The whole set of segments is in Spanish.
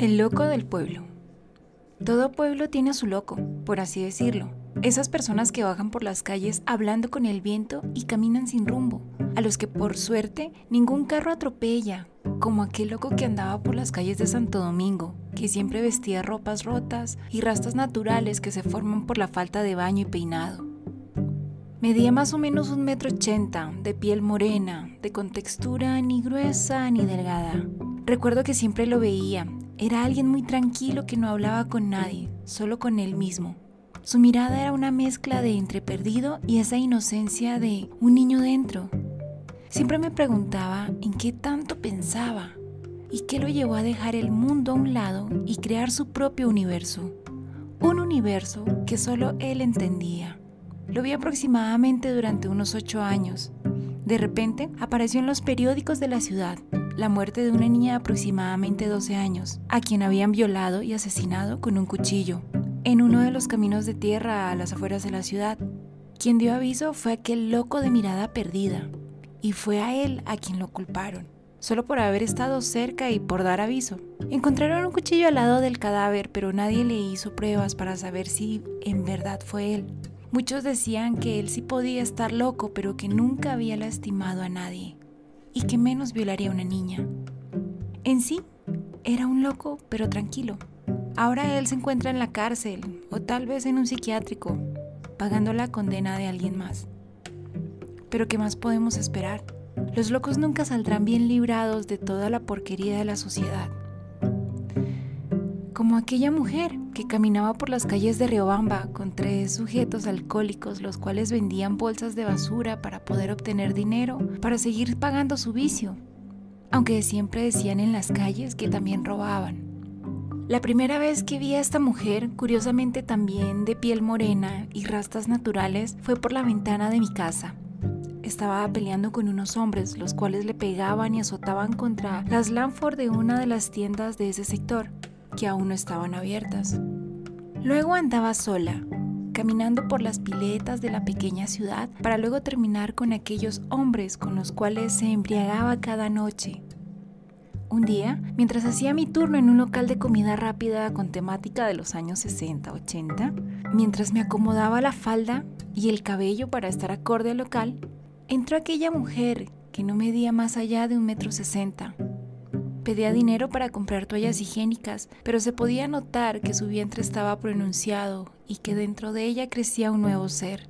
El loco del pueblo. Todo pueblo tiene a su loco, por así decirlo. Esas personas que bajan por las calles hablando con el viento y caminan sin rumbo, a los que por suerte ningún carro atropella, como aquel loco que andaba por las calles de Santo Domingo, que siempre vestía ropas rotas y rastas naturales que se forman por la falta de baño y peinado. Medía más o menos un metro ochenta, de piel morena, de contextura ni gruesa ni delgada. Recuerdo que siempre lo veía, era alguien muy tranquilo que no hablaba con nadie, solo con él mismo. Su mirada era una mezcla de entre perdido y esa inocencia de un niño dentro. Siempre me preguntaba en qué tanto pensaba y qué lo llevó a dejar el mundo a un lado y crear su propio universo. Un universo que solo él entendía. Lo vi aproximadamente durante unos ocho años. De repente apareció en los periódicos de la ciudad la muerte de una niña de aproximadamente 12 años, a quien habían violado y asesinado con un cuchillo, en uno de los caminos de tierra a las afueras de la ciudad. Quien dio aviso fue aquel loco de mirada perdida, y fue a él a quien lo culparon, solo por haber estado cerca y por dar aviso. Encontraron un cuchillo al lado del cadáver, pero nadie le hizo pruebas para saber si en verdad fue él. Muchos decían que él sí podía estar loco, pero que nunca había lastimado a nadie y que menos violaría a una niña. En sí, era un loco, pero tranquilo. Ahora él se encuentra en la cárcel o tal vez en un psiquiátrico, pagando la condena de alguien más. Pero ¿qué más podemos esperar? Los locos nunca saldrán bien librados de toda la porquería de la sociedad. Como aquella mujer que caminaba por las calles de Riobamba con tres sujetos alcohólicos los cuales vendían bolsas de basura para poder obtener dinero para seguir pagando su vicio, aunque siempre decían en las calles que también robaban. La primera vez que vi a esta mujer, curiosamente también de piel morena y rastas naturales, fue por la ventana de mi casa. Estaba peleando con unos hombres, los cuales le pegaban y azotaban contra las Lanford de una de las tiendas de ese sector que aún no estaban abiertas. Luego andaba sola, caminando por las piletas de la pequeña ciudad para luego terminar con aquellos hombres con los cuales se embriagaba cada noche. Un día, mientras hacía mi turno en un local de comida rápida con temática de los años 60-80, mientras me acomodaba la falda y el cabello para estar acorde al local, entró aquella mujer que no medía más allá de un metro sesenta Pedía dinero para comprar toallas higiénicas, pero se podía notar que su vientre estaba pronunciado y que dentro de ella crecía un nuevo ser.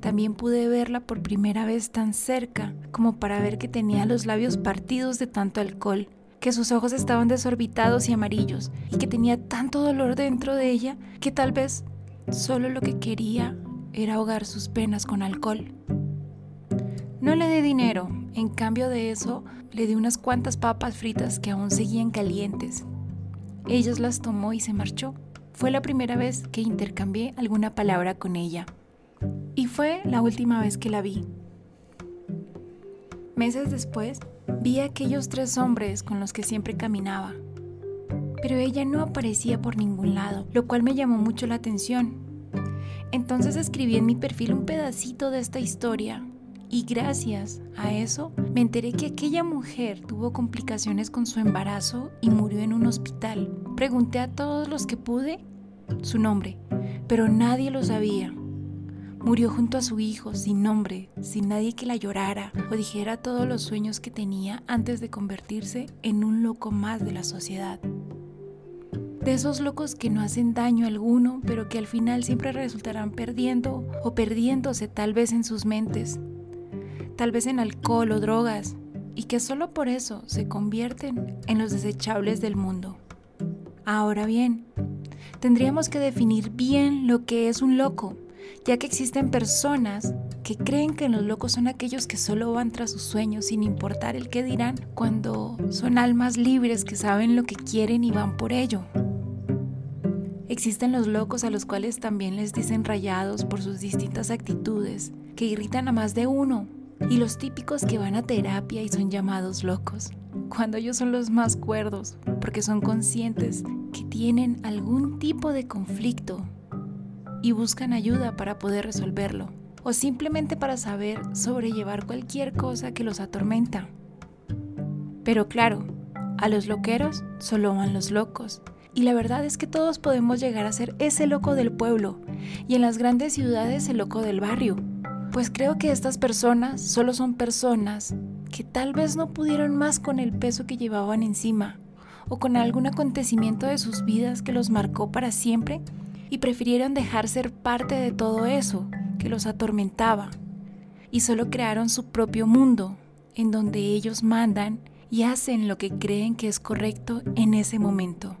También pude verla por primera vez tan cerca como para ver que tenía los labios partidos de tanto alcohol, que sus ojos estaban desorbitados y amarillos y que tenía tanto dolor dentro de ella que tal vez solo lo que quería era ahogar sus penas con alcohol. No le di dinero, en cambio de eso, le di unas cuantas papas fritas que aún seguían calientes. Ellas las tomó y se marchó. Fue la primera vez que intercambié alguna palabra con ella. Y fue la última vez que la vi. Meses después, vi a aquellos tres hombres con los que siempre caminaba. Pero ella no aparecía por ningún lado, lo cual me llamó mucho la atención. Entonces escribí en mi perfil un pedacito de esta historia y gracias a eso me enteré que aquella mujer tuvo complicaciones con su embarazo y murió en un hospital. Pregunté a todos los que pude su nombre, pero nadie lo sabía. Murió junto a su hijo, sin nombre, sin nadie que la llorara o dijera todos los sueños que tenía antes de convertirse en un loco más de la sociedad. De esos locos que no hacen daño alguno, pero que al final siempre resultarán perdiendo o perdiéndose tal vez en sus mentes tal vez en alcohol o drogas, y que solo por eso se convierten en los desechables del mundo. Ahora bien, tendríamos que definir bien lo que es un loco, ya que existen personas que creen que los locos son aquellos que solo van tras sus sueños sin importar el que dirán, cuando son almas libres que saben lo que quieren y van por ello. Existen los locos a los cuales también les dicen rayados por sus distintas actitudes, que irritan a más de uno y los típicos que van a terapia y son llamados locos, cuando ellos son los más cuerdos, porque son conscientes que tienen algún tipo de conflicto y buscan ayuda para poder resolverlo, o simplemente para saber sobrellevar cualquier cosa que los atormenta. Pero claro, A los loqueros solo van los locos. Y la verdad es que todos podemos llegar a ser ese loco del pueblo y en las grandes ciudades el loco del barrio. Pues creo que estas personas solo son personas que tal vez no pudieron más con el peso que llevaban encima o con algún acontecimiento de sus vidas que los marcó para siempre y prefirieron dejar ser parte de todo eso que los atormentaba y solo crearon su propio mundo en donde ellos mandan y hacen lo que creen que es correcto en ese momento.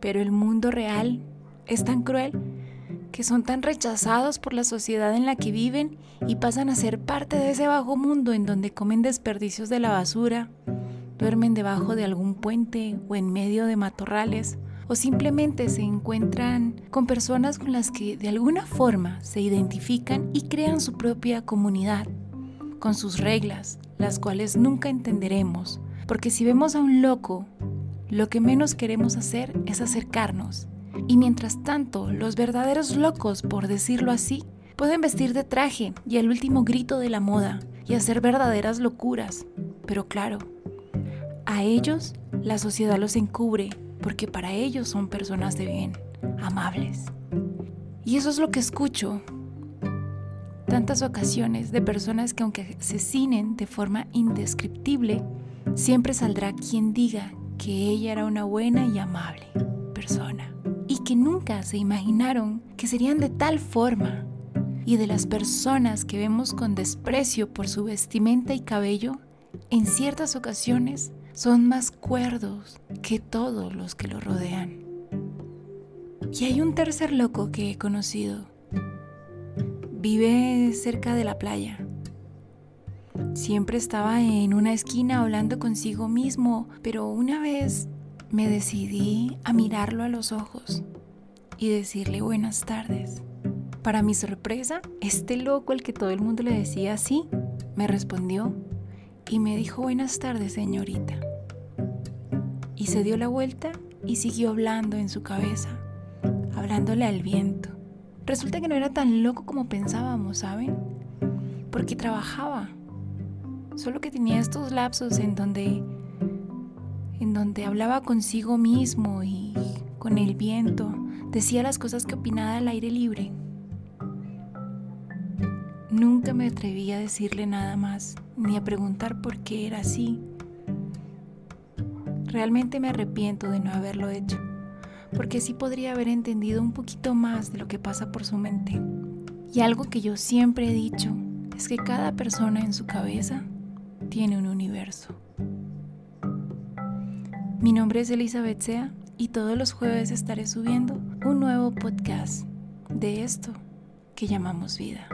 Pero el mundo real es tan cruel que son tan rechazados por la sociedad en la que viven y pasan a ser parte de ese bajo mundo en donde comen desperdicios de la basura, duermen debajo de algún puente o en medio de matorrales, o simplemente se encuentran con personas con las que de alguna forma se identifican y crean su propia comunidad, con sus reglas, las cuales nunca entenderemos, porque si vemos a un loco, lo que menos queremos hacer es acercarnos. Y mientras tanto, los verdaderos locos, por decirlo así, pueden vestir de traje y el último grito de la moda y hacer verdaderas locuras. Pero claro, a ellos la sociedad los encubre porque para ellos son personas de bien, amables. Y eso es lo que escucho tantas ocasiones de personas que aunque asesinen de forma indescriptible, siempre saldrá quien diga que ella era una buena y amable persona que nunca se imaginaron que serían de tal forma y de las personas que vemos con desprecio por su vestimenta y cabello, en ciertas ocasiones son más cuerdos que todos los que lo rodean. Y hay un tercer loco que he conocido. Vive cerca de la playa. Siempre estaba en una esquina hablando consigo mismo, pero una vez me decidí a mirarlo a los ojos y decirle buenas tardes. Para mi sorpresa, este loco al que todo el mundo le decía así, me respondió y me dijo buenas tardes, señorita. Y se dio la vuelta y siguió hablando en su cabeza, hablándole al viento. Resulta que no era tan loco como pensábamos, ¿saben? Porque trabajaba. Solo que tenía estos lapsos en donde en donde hablaba consigo mismo y con el viento, decía las cosas que opinaba al aire libre. Nunca me atreví a decirle nada más, ni a preguntar por qué era así. Realmente me arrepiento de no haberlo hecho, porque así podría haber entendido un poquito más de lo que pasa por su mente. Y algo que yo siempre he dicho es que cada persona en su cabeza tiene un universo. Mi nombre es Elizabeth Sea y todos los jueves estaré subiendo un nuevo podcast de esto que llamamos vida.